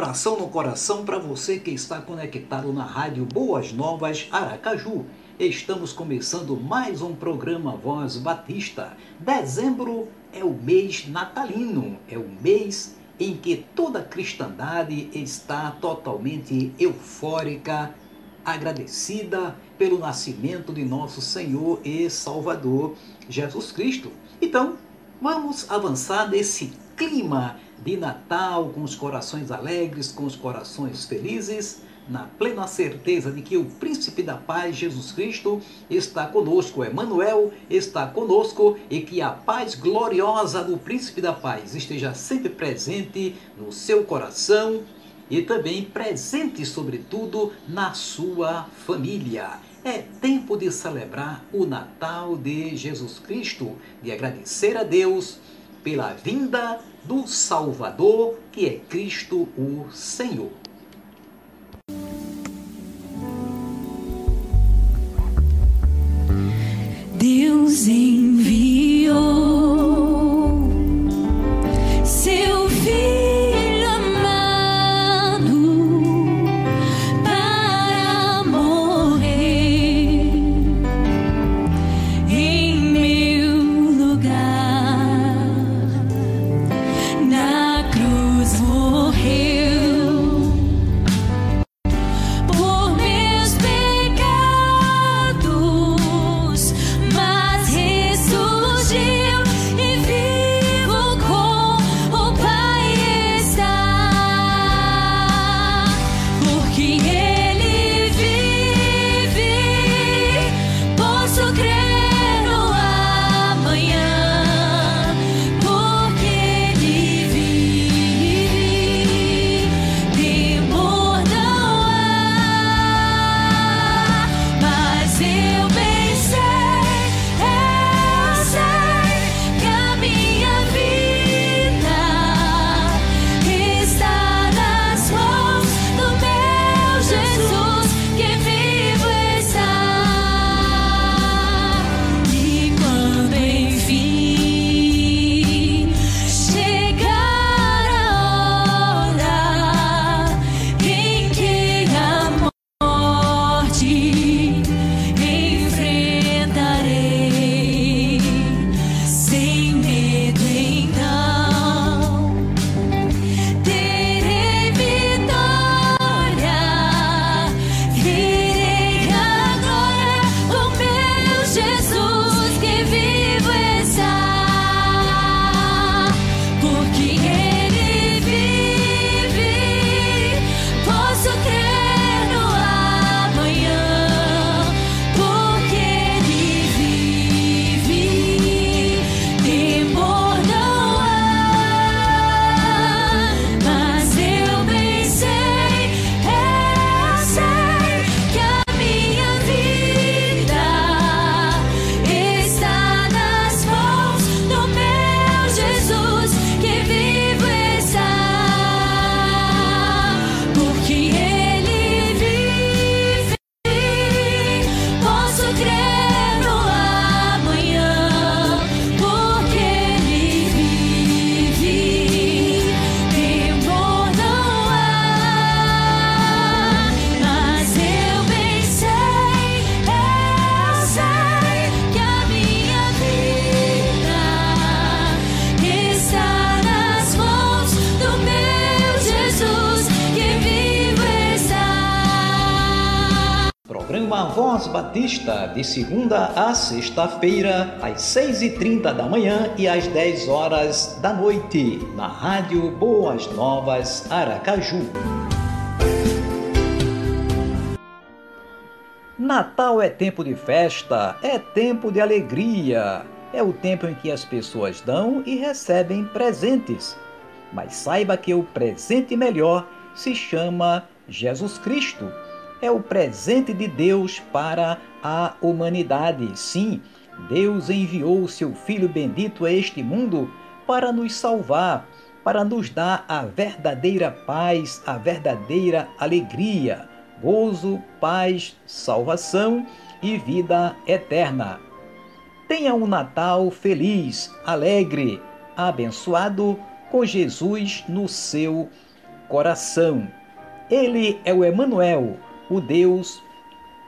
Abração no coração para você que está conectado na Rádio Boas Novas Aracaju. Estamos começando mais um programa Voz Batista. Dezembro é o mês natalino, é o mês em que toda a cristandade está totalmente eufórica, agradecida pelo nascimento de nosso Senhor e Salvador Jesus Cristo. Então, vamos avançar nesse clima de Natal, com os corações alegres, com os corações felizes, na plena certeza de que o príncipe da paz, Jesus Cristo, está conosco, Emmanuel está conosco e que a paz gloriosa do príncipe da paz esteja sempre presente no seu coração e também presente, sobretudo, na sua família. É tempo de celebrar o Natal de Jesus Cristo, de agradecer a Deus pela vinda do Salvador, que é Cristo o Senhor. Deus enviou. Batista, de segunda a sexta-feira, às seis e trinta da manhã e às dez horas da noite, na Rádio Boas Novas Aracaju. Natal é tempo de festa, é tempo de alegria, é o tempo em que as pessoas dão e recebem presentes. Mas saiba que o presente melhor se chama Jesus Cristo. É o presente de Deus para a humanidade. Sim, Deus enviou o seu Filho bendito a este mundo para nos salvar, para nos dar a verdadeira paz, a verdadeira alegria gozo, paz, salvação e vida eterna. Tenha um Natal feliz, alegre, abençoado, com Jesus no seu coração. Ele é o Emanuel, o Deus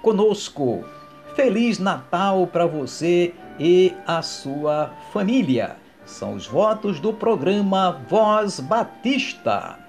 conosco. Feliz Natal para você e a sua família. São os votos do programa Voz Batista.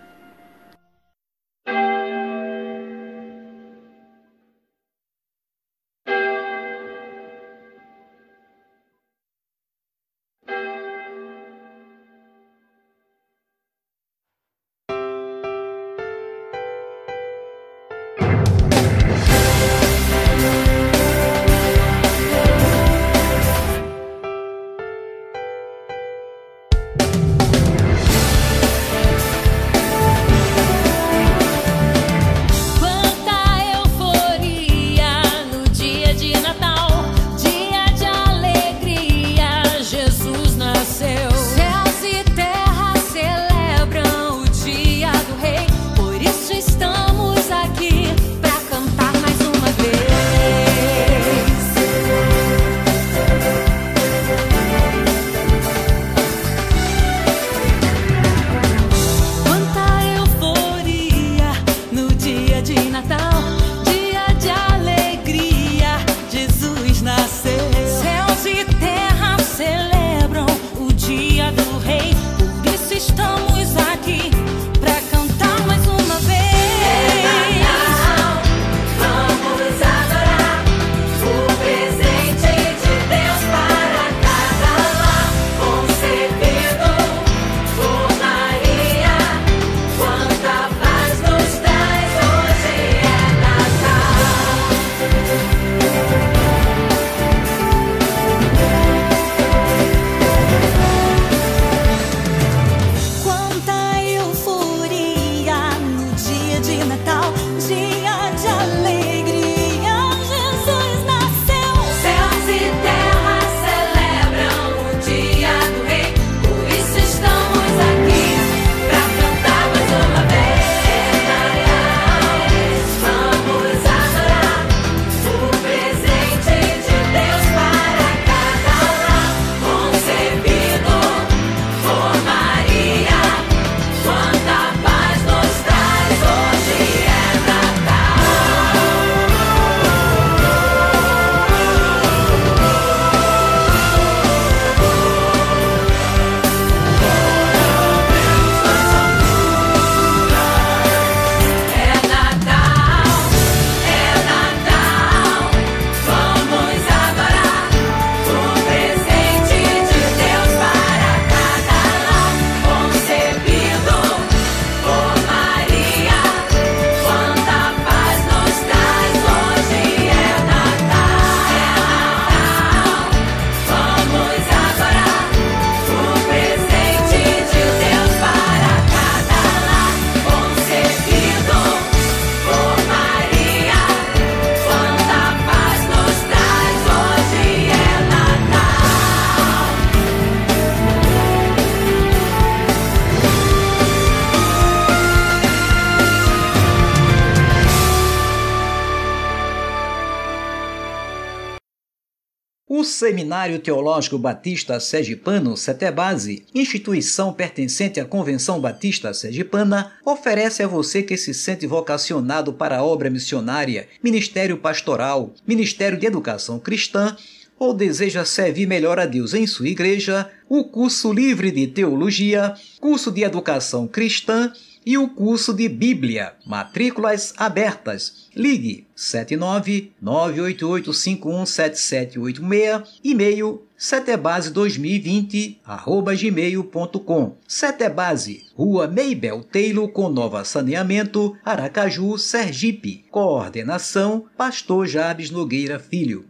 Seminário Teológico Batista Sergipano, Setebase, instituição pertencente à Convenção Batista Sergipana, oferece a você que se sente vocacionado para a obra missionária, ministério pastoral, ministério de educação cristã ou deseja servir melhor a Deus em sua igreja, o curso livre de teologia, curso de educação cristã e o curso de Bíblia, matrículas abertas. Ligue 79988517786, e-mail setebase2020 arroba gmail.com Setebase, Rua Meibel Teilo com Nova Saneamento, Aracaju, Sergipe. Coordenação, Pastor Jabes Nogueira Filho.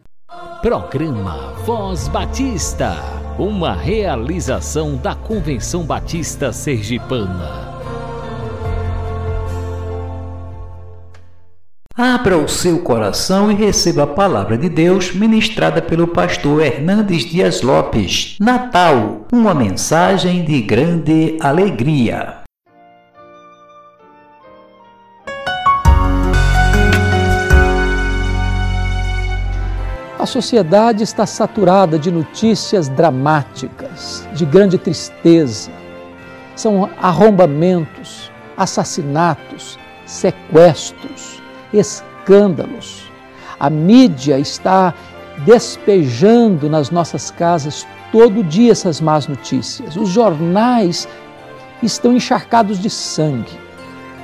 Programa Voz Batista, uma realização da Convenção Batista Sergipana. Abra o seu coração e receba a palavra de Deus ministrada pelo pastor Hernandes Dias Lopes. Natal, uma mensagem de grande alegria. A sociedade está saturada de notícias dramáticas, de grande tristeza. São arrombamentos, assassinatos, sequestros escândalos. A mídia está despejando nas nossas casas todo dia essas más notícias. Os jornais estão encharcados de sangue.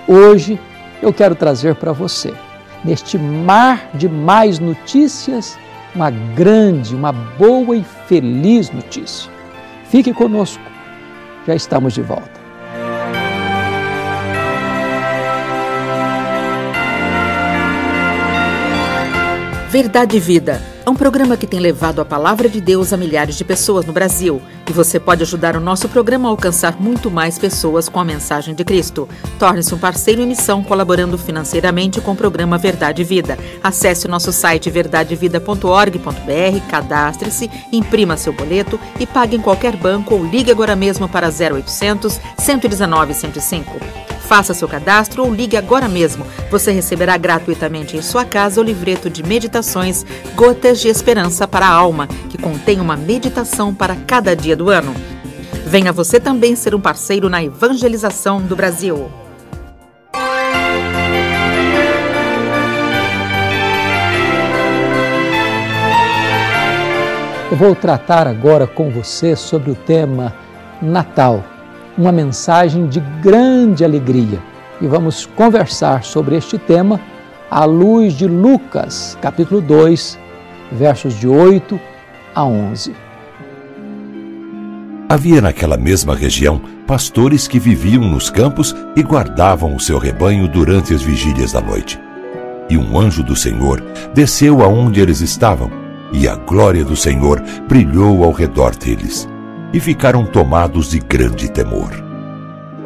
Hoje eu quero trazer para você, neste mar de mais notícias, uma grande, uma boa e feliz notícia. Fique conosco, já estamos de volta. Verdade e Vida é um programa que tem levado a palavra de Deus a milhares de pessoas no Brasil. E você pode ajudar o nosso programa a alcançar muito mais pessoas com a mensagem de Cristo. Torne-se um parceiro em missão colaborando financeiramente com o programa Verdade e Vida. Acesse o nosso site verdadevida.org.br, cadastre-se, imprima seu boleto e pague em qualquer banco ou ligue agora mesmo para 0800 119 105. Faça seu cadastro ou ligue agora mesmo. Você receberá gratuitamente em sua casa o livreto de meditações Gotas de Esperança para a Alma, que contém uma meditação para cada dia do ano. Venha você também ser um parceiro na evangelização do Brasil. Eu vou tratar agora com você sobre o tema Natal uma mensagem de grande alegria. E vamos conversar sobre este tema à luz de Lucas, capítulo 2, versos de 8 a 11. Havia naquela mesma região pastores que viviam nos campos e guardavam o seu rebanho durante as vigílias da noite. E um anjo do Senhor desceu aonde eles estavam, e a glória do Senhor brilhou ao redor deles e ficaram tomados de grande temor.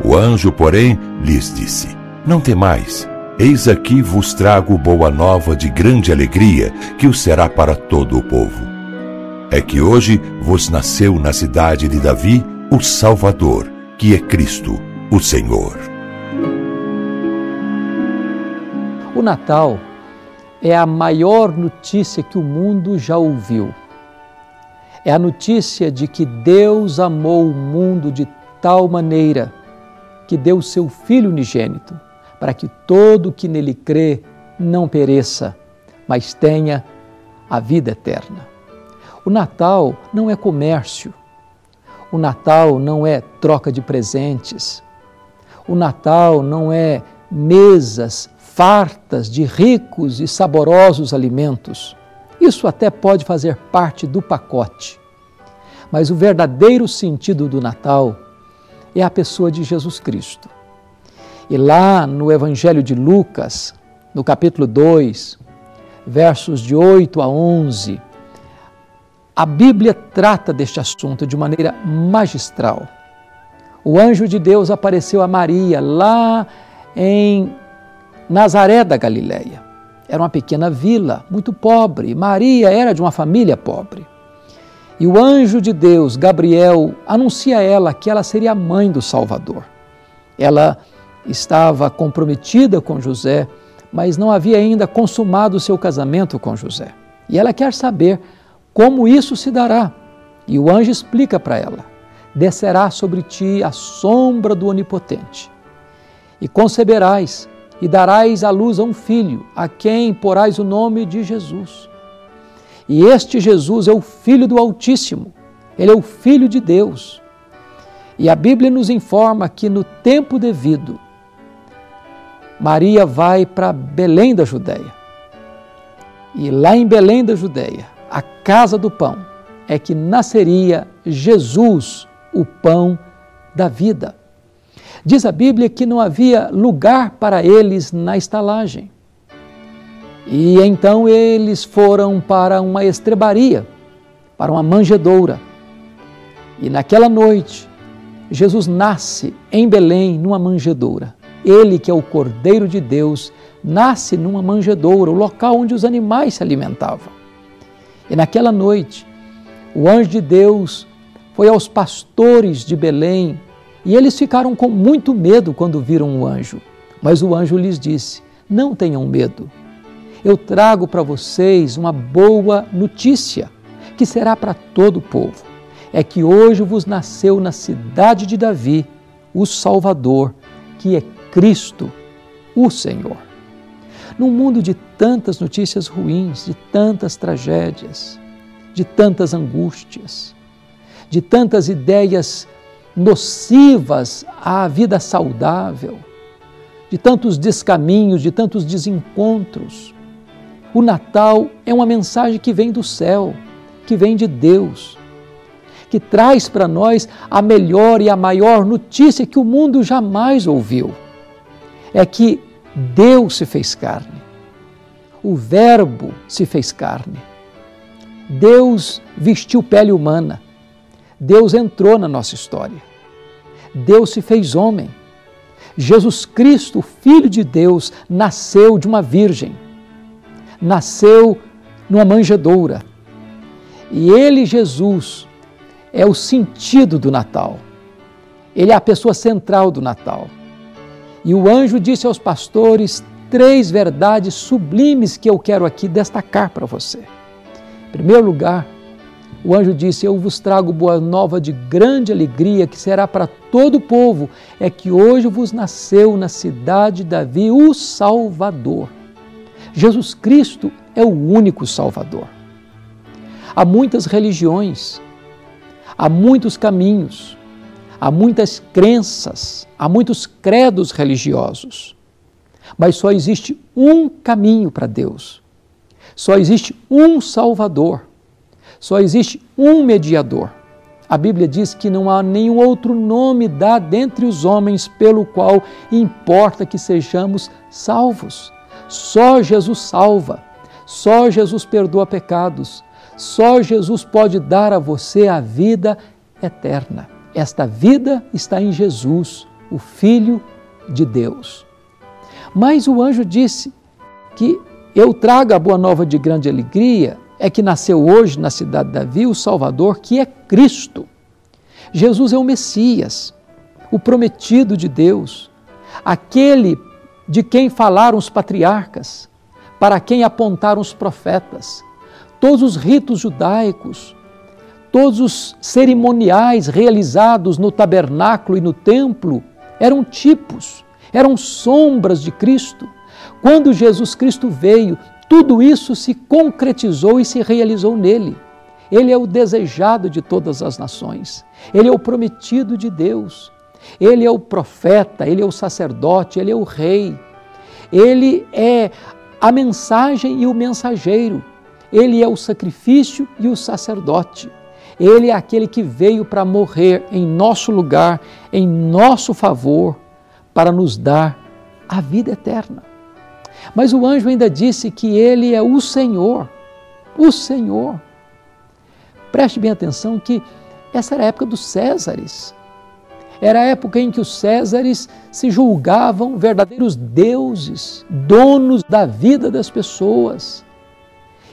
O anjo, porém, lhes disse: Não temais, eis aqui vos trago boa nova de grande alegria, que o será para todo o povo. É que hoje vos nasceu na cidade de Davi o Salvador, que é Cristo, o Senhor. O Natal é a maior notícia que o mundo já ouviu é a notícia de que Deus amou o mundo de tal maneira que deu o seu Filho unigênito, para que todo que nele crê não pereça, mas tenha a vida eterna. O Natal não é comércio, o Natal não é troca de presentes, o Natal não é mesas fartas de ricos e saborosos alimentos. Isso até pode fazer parte do pacote. Mas o verdadeiro sentido do Natal é a pessoa de Jesus Cristo. E lá no Evangelho de Lucas, no capítulo 2, versos de 8 a 11, a Bíblia trata deste assunto de maneira magistral. O anjo de Deus apareceu a Maria lá em Nazaré da Galileia. Era uma pequena vila, muito pobre. Maria era de uma família pobre. E o anjo de Deus, Gabriel, anuncia a ela que ela seria a mãe do Salvador. Ela estava comprometida com José, mas não havia ainda consumado o seu casamento com José. E ela quer saber como isso se dará. E o anjo explica para ela: descerá sobre ti a sombra do Onipotente, e conceberás e darás à luz a um filho, a quem porás o nome de Jesus. E este Jesus é o Filho do Altíssimo, ele é o Filho de Deus. E a Bíblia nos informa que no tempo devido, Maria vai para Belém da Judéia. E lá em Belém da Judéia, a casa do pão, é que nasceria Jesus, o pão da vida. Diz a Bíblia que não havia lugar para eles na estalagem. E então eles foram para uma estrebaria, para uma manjedoura. E naquela noite, Jesus nasce em Belém, numa manjedoura. Ele, que é o Cordeiro de Deus, nasce numa manjedoura, o local onde os animais se alimentavam. E naquela noite, o anjo de Deus foi aos pastores de Belém e eles ficaram com muito medo quando viram o anjo. Mas o anjo lhes disse: Não tenham medo. Eu trago para vocês uma boa notícia que será para todo o povo. É que hoje vos nasceu na cidade de Davi o Salvador, que é Cristo, o Senhor. Num mundo de tantas notícias ruins, de tantas tragédias, de tantas angústias, de tantas ideias nocivas à vida saudável, de tantos descaminhos, de tantos desencontros. O Natal é uma mensagem que vem do céu, que vem de Deus, que traz para nós a melhor e a maior notícia que o mundo jamais ouviu. É que Deus se fez carne. O Verbo se fez carne. Deus vestiu pele humana. Deus entrou na nossa história. Deus se fez homem. Jesus Cristo, Filho de Deus, nasceu de uma virgem. Nasceu numa manjedoura. E ele, Jesus, é o sentido do Natal. Ele é a pessoa central do Natal. E o anjo disse aos pastores três verdades sublimes que eu quero aqui destacar para você. Em primeiro lugar, o anjo disse: Eu vos trago boa nova de grande alegria, que será para todo o povo, é que hoje vos nasceu na cidade de Davi o Salvador. Jesus Cristo é o único Salvador. Há muitas religiões, há muitos caminhos, há muitas crenças, há muitos credos religiosos, mas só existe um caminho para Deus, só existe um Salvador, só existe um mediador. A Bíblia diz que não há nenhum outro nome dado dentre os homens pelo qual importa que sejamos salvos. Só Jesus salva, só Jesus perdoa pecados, só Jesus pode dar a você a vida eterna. Esta vida está em Jesus, o Filho de Deus. Mas o anjo disse que eu trago a boa nova de grande alegria, é que nasceu hoje na cidade de Davi o Salvador, que é Cristo. Jesus é o Messias, o prometido de Deus, aquele de quem falaram os patriarcas, para quem apontaram os profetas. Todos os ritos judaicos, Todos os cerimoniais realizados no tabernáculo e no templo eram tipos, eram sombras de Cristo. Quando Jesus Cristo veio, tudo isso se concretizou e se realizou nele. Ele é o desejado de todas as nações, ele é o prometido de Deus, ele é o profeta, ele é o sacerdote, ele é o rei, ele é a mensagem e o mensageiro, ele é o sacrifício e o sacerdote. Ele é aquele que veio para morrer em nosso lugar, em nosso favor, para nos dar a vida eterna. Mas o anjo ainda disse que ele é o Senhor, o Senhor. Preste bem atenção que essa era a época dos Césares. Era a época em que os Césares se julgavam verdadeiros deuses, donos da vida das pessoas.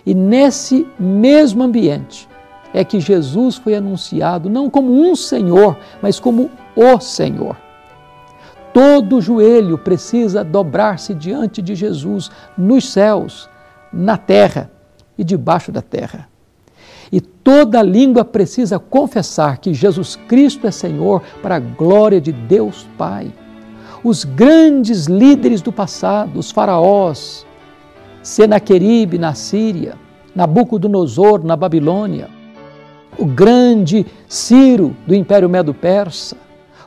E nesse mesmo ambiente, é que Jesus foi anunciado não como um Senhor, mas como o Senhor. Todo joelho precisa dobrar-se diante de Jesus nos céus, na terra e debaixo da terra. E toda língua precisa confessar que Jesus Cristo é Senhor para a glória de Deus Pai. Os grandes líderes do passado, os faraós, Senaqueribe na Síria, Nabucodonosor na Babilônia, o grande Ciro do Império Medo-Persa,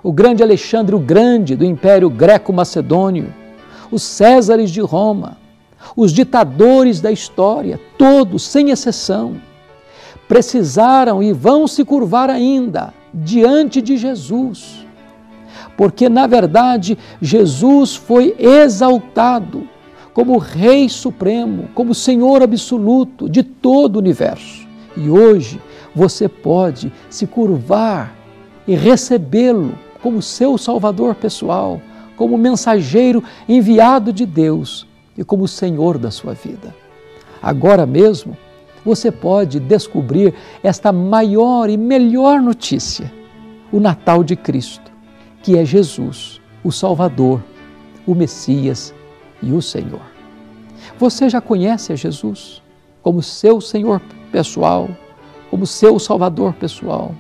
o grande Alexandre o Grande do Império Greco-Macedônio, os Césares de Roma, os ditadores da história, todos, sem exceção, precisaram e vão se curvar ainda diante de Jesus. Porque, na verdade, Jesus foi exaltado como Rei Supremo, como Senhor absoluto de todo o universo. E hoje você pode se curvar e recebê-lo como seu Salvador pessoal, como mensageiro enviado de Deus e como Senhor da sua vida. Agora mesmo, você pode descobrir esta maior e melhor notícia: o Natal de Cristo, que é Jesus, o Salvador, o Messias e o Senhor. Você já conhece a Jesus como seu Senhor pessoal, como seu Salvador pessoal,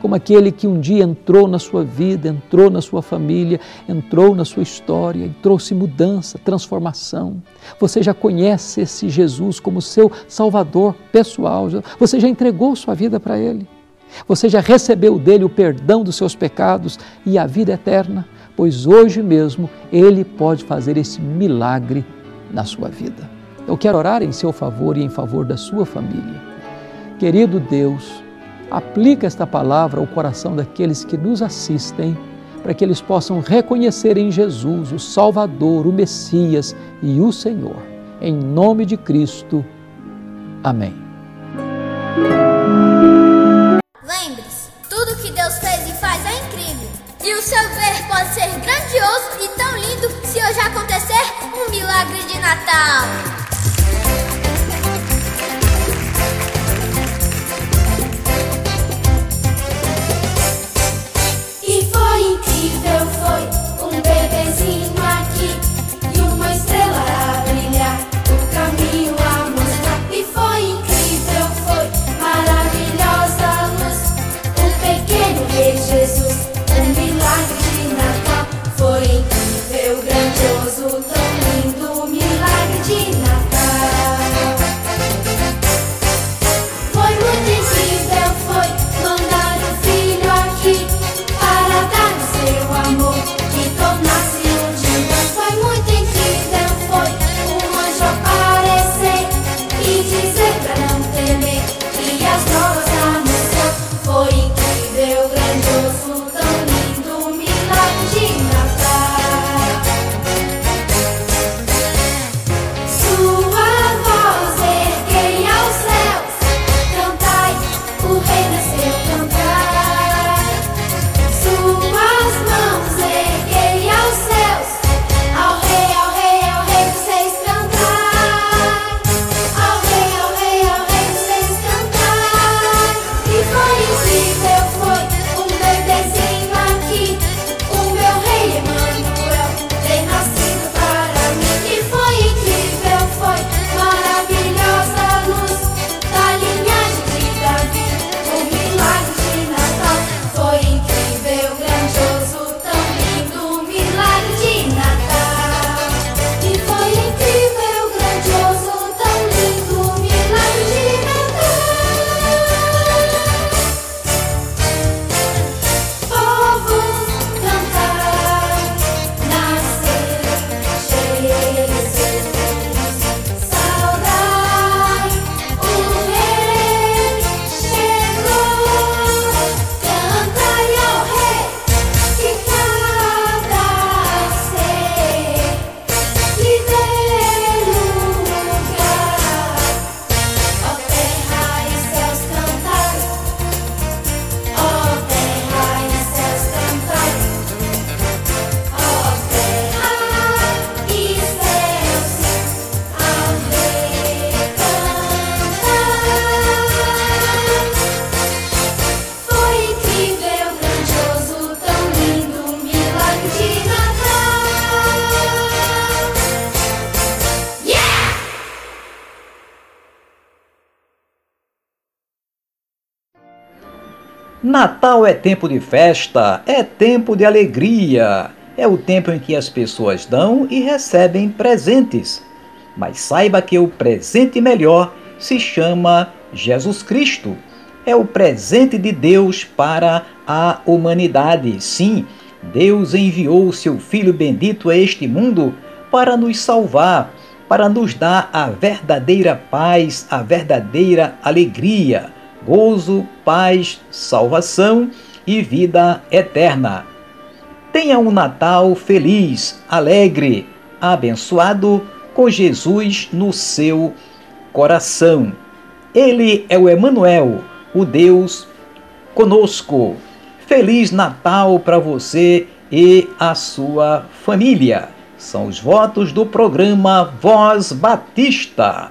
como aquele que um dia entrou na sua vida, entrou na sua família, entrou na sua história e trouxe mudança, transformação. Você já conhece esse Jesus como seu Salvador pessoal, você já entregou sua vida para Ele. Você já recebeu dele o perdão dos seus pecados e a vida eterna, pois hoje mesmo Ele pode fazer esse milagre na sua vida. Eu quero orar em seu favor e em favor da sua família. Querido Deus, aplica esta palavra ao coração daqueles que nos assistem, para que eles possam reconhecer em Jesus o Salvador, o Messias e o Senhor. Em nome de Cristo. Amém. Lembre-se, tudo que Deus fez e faz é incrível. E o seu ver pode ser grandioso e tão lindo se hoje acontecer um milagre de Natal. Natal é tempo de festa, é tempo de alegria, é o tempo em que as pessoas dão e recebem presentes. Mas saiba que o presente melhor se chama Jesus Cristo. É o presente de Deus para a humanidade. Sim, Deus enviou seu Filho bendito a este mundo para nos salvar, para nos dar a verdadeira paz, a verdadeira alegria, gozo, paz, salvação e vida eterna. Tenha um Natal feliz, alegre, abençoado, com Jesus no seu coração. Ele é o Emanuel, o Deus conosco. Feliz Natal para você e a sua família. São os votos do programa Voz Batista.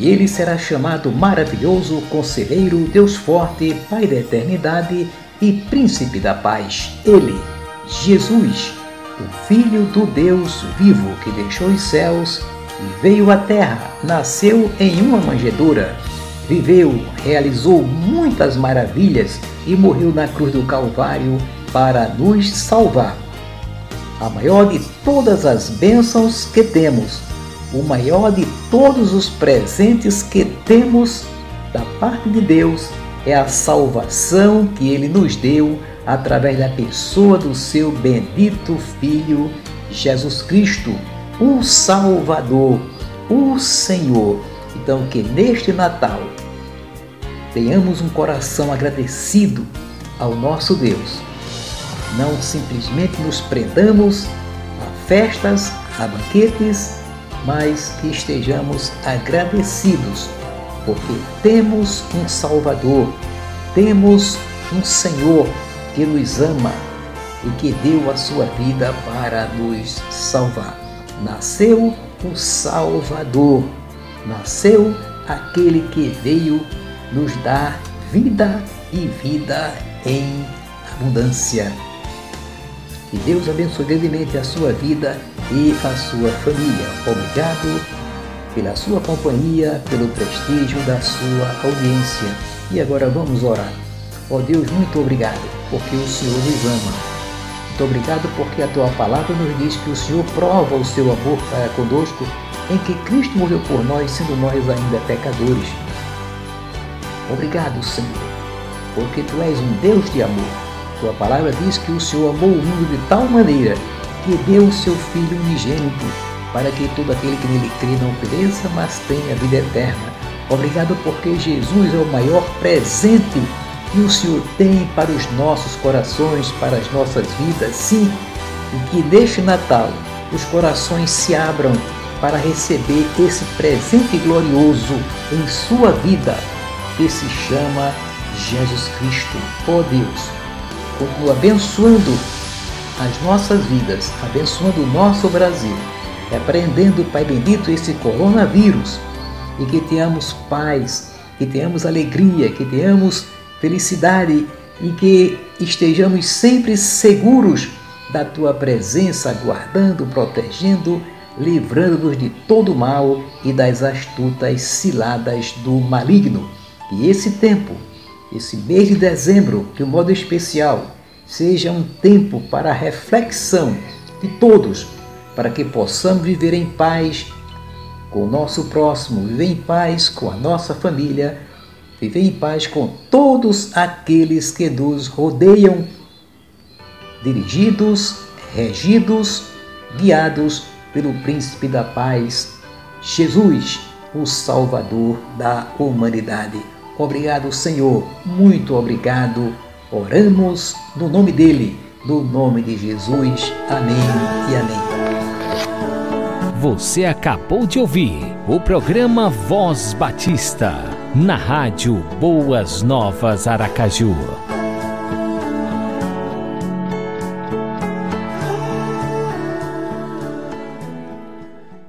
E ele será chamado Maravilhoso Conselheiro, Deus Forte, Pai da Eternidade e Príncipe da Paz. Ele, Jesus, o Filho do Deus vivo que deixou os céus e veio à terra, nasceu em uma manjedoura, viveu, realizou muitas maravilhas e morreu na cruz do Calvário para nos salvar. A maior de todas as bênçãos que temos o maior de todos os presentes que temos da parte de Deus é a salvação que ele nos deu através da pessoa do seu bendito Filho Jesus Cristo, o Salvador, o Senhor. Então, que neste Natal tenhamos um coração agradecido ao nosso Deus. Não simplesmente nos prendamos a festas, a banquetes mas que estejamos agradecidos, porque temos um Salvador, temos um Senhor que nos ama e que deu a sua vida para nos salvar. Nasceu o Salvador, nasceu aquele que veio nos dar vida e vida em abundância. Que Deus abençoe grandemente a sua vida e a sua família. Obrigado pela sua companhia, pelo prestígio da sua audiência. E agora vamos orar. Ó oh Deus, muito obrigado, porque o Senhor nos ama. Muito obrigado porque a tua palavra nos diz que o Senhor prova o seu amor para conosco em que Cristo morreu por nós, sendo nós ainda pecadores. Obrigado, Senhor, porque tu és um Deus de amor tua palavra diz que o Senhor amou o mundo de tal maneira que deu o seu Filho unigênito, para que todo aquele que nele crê não pereça, mas tenha vida eterna. Obrigado porque Jesus é o maior presente que o Senhor tem para os nossos corações, para as nossas vidas, sim, e que neste Natal os corações se abram para receber esse presente glorioso em sua vida, que se chama Jesus Cristo. Oh Deus, continua abençoando as nossas vidas, abençoando o nosso Brasil, repreendendo, Pai bendito, esse coronavírus e que tenhamos paz, que tenhamos alegria, que tenhamos felicidade e que estejamos sempre seguros da tua presença, guardando, protegendo, livrando-nos de todo mal e das astutas ciladas do maligno. Que esse tempo, esse mês de dezembro, de um modo especial, seja um tempo para reflexão de todos, para que possamos viver em paz com o nosso próximo, viver em paz com a nossa família, viver em paz com todos aqueles que nos rodeiam, dirigidos, regidos, guiados pelo Príncipe da Paz, Jesus, o Salvador da humanidade. Obrigado, Senhor, muito obrigado. Oramos no nome dele, no nome de Jesus. Amém e amém. Você acabou de ouvir o programa Voz Batista, na rádio Boas Novas Aracaju.